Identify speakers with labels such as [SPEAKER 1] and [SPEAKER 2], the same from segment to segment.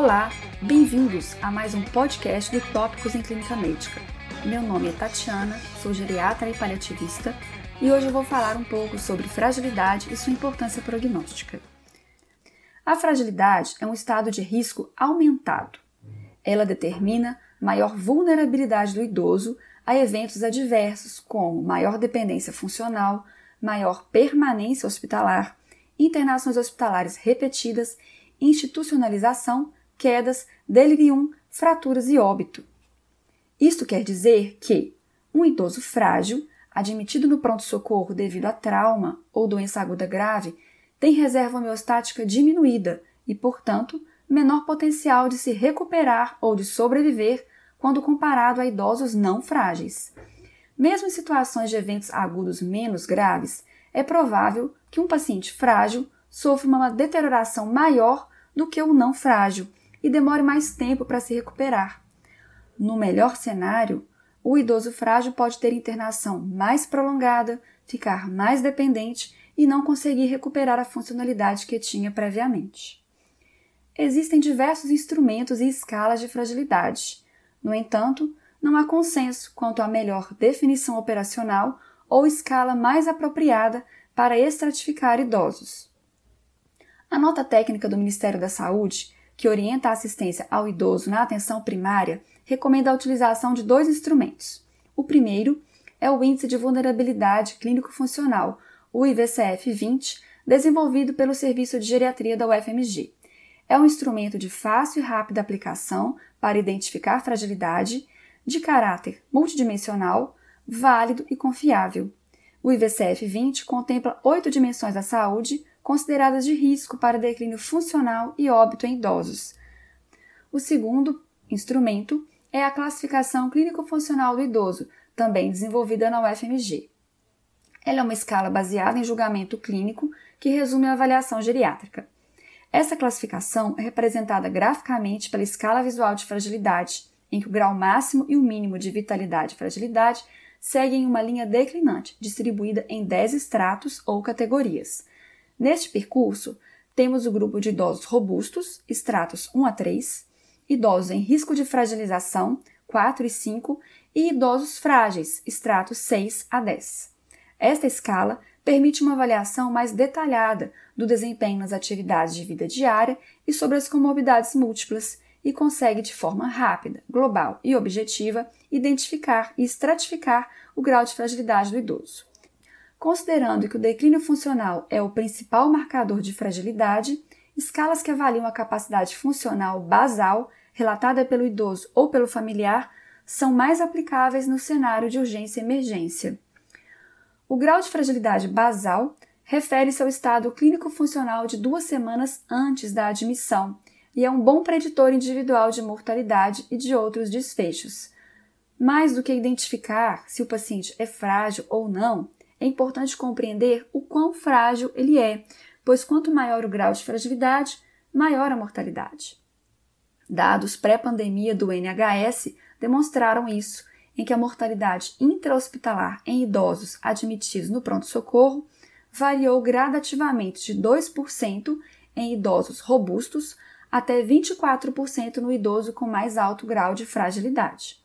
[SPEAKER 1] Olá, bem-vindos a mais um podcast do Tópicos em Clínica Médica. Meu nome é Tatiana, sou geriatra e paliativista e hoje eu vou falar um pouco sobre fragilidade e sua importância prognóstica. A fragilidade é um estado de risco aumentado. Ela determina maior vulnerabilidade do idoso a eventos adversos como maior dependência funcional, maior permanência hospitalar, internações hospitalares repetidas, institucionalização quedas, delirium, fraturas e óbito. Isto quer dizer que um idoso frágil, admitido no pronto-socorro devido a trauma ou doença aguda grave, tem reserva homeostática diminuída e, portanto, menor potencial de se recuperar ou de sobreviver quando comparado a idosos não frágeis. Mesmo em situações de eventos agudos menos graves, é provável que um paciente frágil sofra uma deterioração maior do que o não frágil e demore mais tempo para se recuperar. No melhor cenário, o idoso frágil pode ter internação mais prolongada, ficar mais dependente e não conseguir recuperar a funcionalidade que tinha previamente. Existem diversos instrumentos e escalas de fragilidade. No entanto, não há consenso quanto à melhor definição operacional ou escala mais apropriada para estratificar idosos. A nota técnica do Ministério da Saúde que orienta a assistência ao idoso na atenção primária, recomenda a utilização de dois instrumentos. O primeiro é o Índice de Vulnerabilidade Clínico-Funcional, o IVCF-20, desenvolvido pelo Serviço de Geriatria da UFMG. É um instrumento de fácil e rápida aplicação para identificar fragilidade, de caráter multidimensional, válido e confiável. O IVCF-20 contempla oito dimensões da saúde, consideradas de risco para declínio funcional e óbito em idosos. O segundo instrumento é a classificação clínico-funcional do idoso, também desenvolvida na UFMG. Ela é uma escala baseada em julgamento clínico que resume a avaliação geriátrica. Essa classificação é representada graficamente pela escala visual de fragilidade, em que o grau máximo e o mínimo de vitalidade e fragilidade seguem uma linha declinante, distribuída em 10 estratos ou categorias. Neste percurso, temos o grupo de idosos robustos, estratos 1 a 3, idosos em risco de fragilização, 4 e 5, e idosos frágeis, estratos 6 a 10. Esta escala permite uma avaliação mais detalhada do desempenho nas atividades de vida diária e sobre as comorbidades múltiplas e consegue, de forma rápida, global e objetiva, identificar e estratificar o grau de fragilidade do idoso. Considerando que o declínio funcional é o principal marcador de fragilidade, escalas que avaliam a capacidade funcional basal relatada pelo idoso ou pelo familiar são mais aplicáveis no cenário de urgência e emergência. O grau de fragilidade basal refere-se ao estado clínico-funcional de duas semanas antes da admissão e é um bom preditor individual de mortalidade e de outros desfechos. Mais do que identificar se o paciente é frágil ou não, é importante compreender o quão frágil ele é, pois quanto maior o grau de fragilidade, maior a mortalidade. Dados pré-pandemia do NHS demonstraram isso, em que a mortalidade intra-hospitalar em idosos admitidos no pronto-socorro variou gradativamente de 2% em idosos robustos até 24% no idoso com mais alto grau de fragilidade.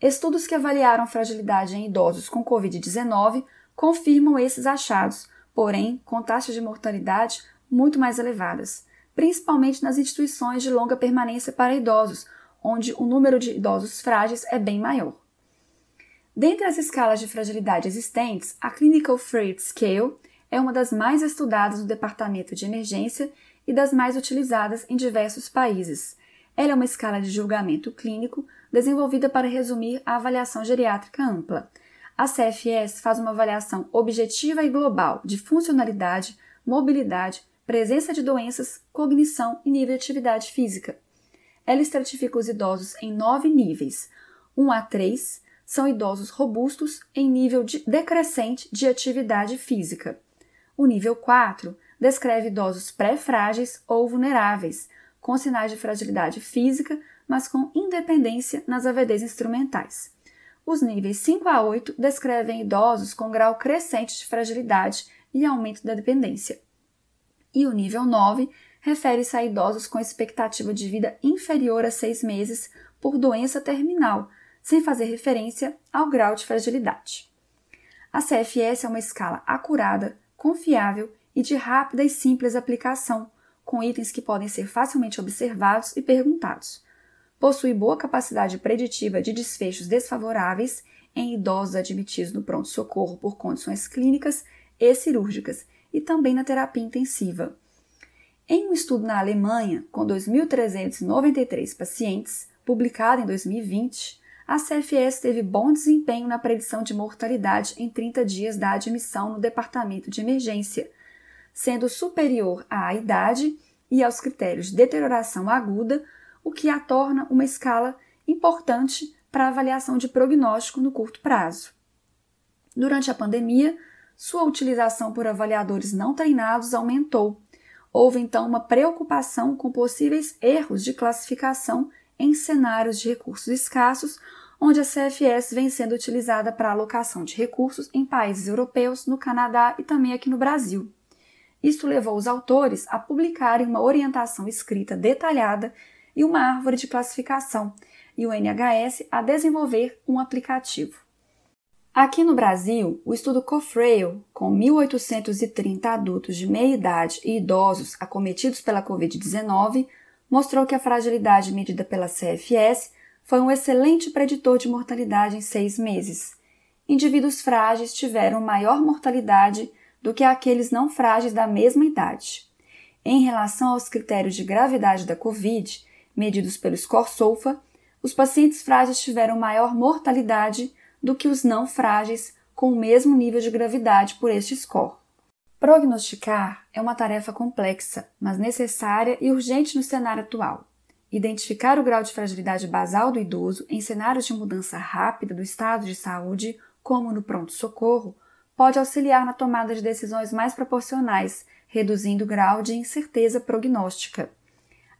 [SPEAKER 1] Estudos que avaliaram fragilidade em idosos com Covid-19 confirmam esses achados, porém com taxas de mortalidade muito mais elevadas, principalmente nas instituições de longa permanência para idosos, onde o número de idosos frágeis é bem maior. Dentre as escalas de fragilidade existentes, a Clinical Freight Scale é uma das mais estudadas no Departamento de Emergência e das mais utilizadas em diversos países. Ela é uma escala de julgamento clínico desenvolvida para resumir a avaliação geriátrica ampla. A CFS faz uma avaliação objetiva e global de funcionalidade, mobilidade, presença de doenças, cognição e nível de atividade física. Ela estratifica os idosos em nove níveis. 1 a 3 são idosos robustos em nível de decrescente de atividade física. O nível 4 descreve idosos pré-frágeis ou vulneráveis, com sinais de fragilidade física, mas com independência nas AVDs instrumentais. Os níveis 5 a 8 descrevem idosos com grau crescente de fragilidade e aumento da dependência. E o nível 9 refere-se a idosos com expectativa de vida inferior a seis meses por doença terminal, sem fazer referência ao grau de fragilidade. A CFS é uma escala acurada, confiável e de rápida e simples aplicação, com itens que podem ser facilmente observados e perguntados. Possui boa capacidade preditiva de desfechos desfavoráveis em idosos admitidos no pronto-socorro por condições clínicas e cirúrgicas e também na terapia intensiva. Em um estudo na Alemanha, com 2.393 pacientes, publicado em 2020, a CFS teve bom desempenho na predição de mortalidade em 30 dias da admissão no departamento de emergência, sendo superior à idade e aos critérios de deterioração aguda, o que a torna uma escala importante para avaliação de prognóstico no curto prazo. Durante a pandemia, sua utilização por avaliadores não treinados aumentou. Houve então uma preocupação com possíveis erros de classificação em cenários de recursos escassos, onde a CFS vem sendo utilizada para alocação de recursos em países europeus, no Canadá e também aqui no Brasil. Isso levou os autores a publicarem uma orientação escrita detalhada e uma árvore de classificação, e o NHS a desenvolver um aplicativo. Aqui no Brasil, o estudo COFRAIL, com 1.830 adultos de meia idade e idosos acometidos pela Covid-19, mostrou que a fragilidade medida pela CFS foi um excelente preditor de mortalidade em seis meses. Indivíduos frágeis tiveram maior mortalidade do que aqueles não frágeis da mesma idade. Em relação aos critérios de gravidade da Covid, medidos pelo SCORE-SOFA, os pacientes frágeis tiveram maior mortalidade do que os não frágeis com o mesmo nível de gravidade por este score. Prognosticar é uma tarefa complexa, mas necessária e urgente no cenário atual. Identificar o grau de fragilidade basal do idoso em cenários de mudança rápida do estado de saúde, como no pronto-socorro, pode auxiliar na tomada de decisões mais proporcionais, reduzindo o grau de incerteza prognóstica.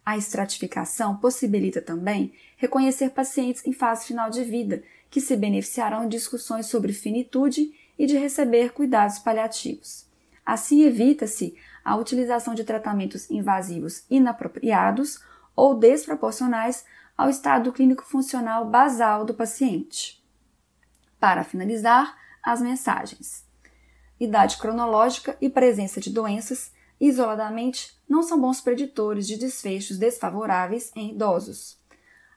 [SPEAKER 1] A estratificação possibilita também reconhecer pacientes em fase final de vida, que se beneficiarão de discussões sobre finitude e de receber cuidados paliativos. Assim, evita-se a utilização de tratamentos invasivos inapropriados ou desproporcionais ao estado clínico funcional basal do paciente. Para finalizar, as mensagens idade cronológica e presença de doenças, isoladamente, não são bons preditores de desfechos desfavoráveis em idosos.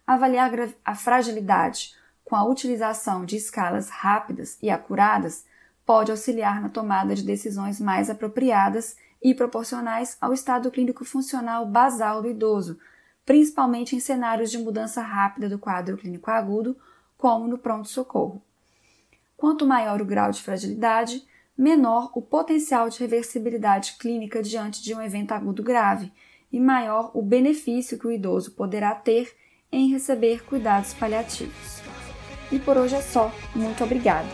[SPEAKER 1] Avaliar a fragilidade com a utilização de escalas rápidas e acuradas pode auxiliar na tomada de decisões mais apropriadas e proporcionais ao estado clínico funcional basal do idoso, principalmente em cenários de mudança rápida do quadro clínico agudo, como no pronto-socorro. Quanto maior o grau de fragilidade, menor o potencial de reversibilidade clínica diante de um evento agudo grave e maior o benefício que o idoso poderá ter em receber cuidados paliativos. E por hoje é só. Muito obrigada!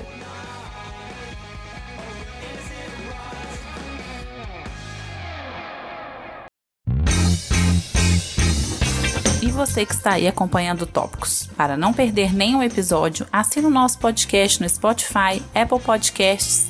[SPEAKER 2] E você que está aí acompanhando Tópicos. Para não perder nenhum episódio, assina o nosso podcast no Spotify, Apple Podcasts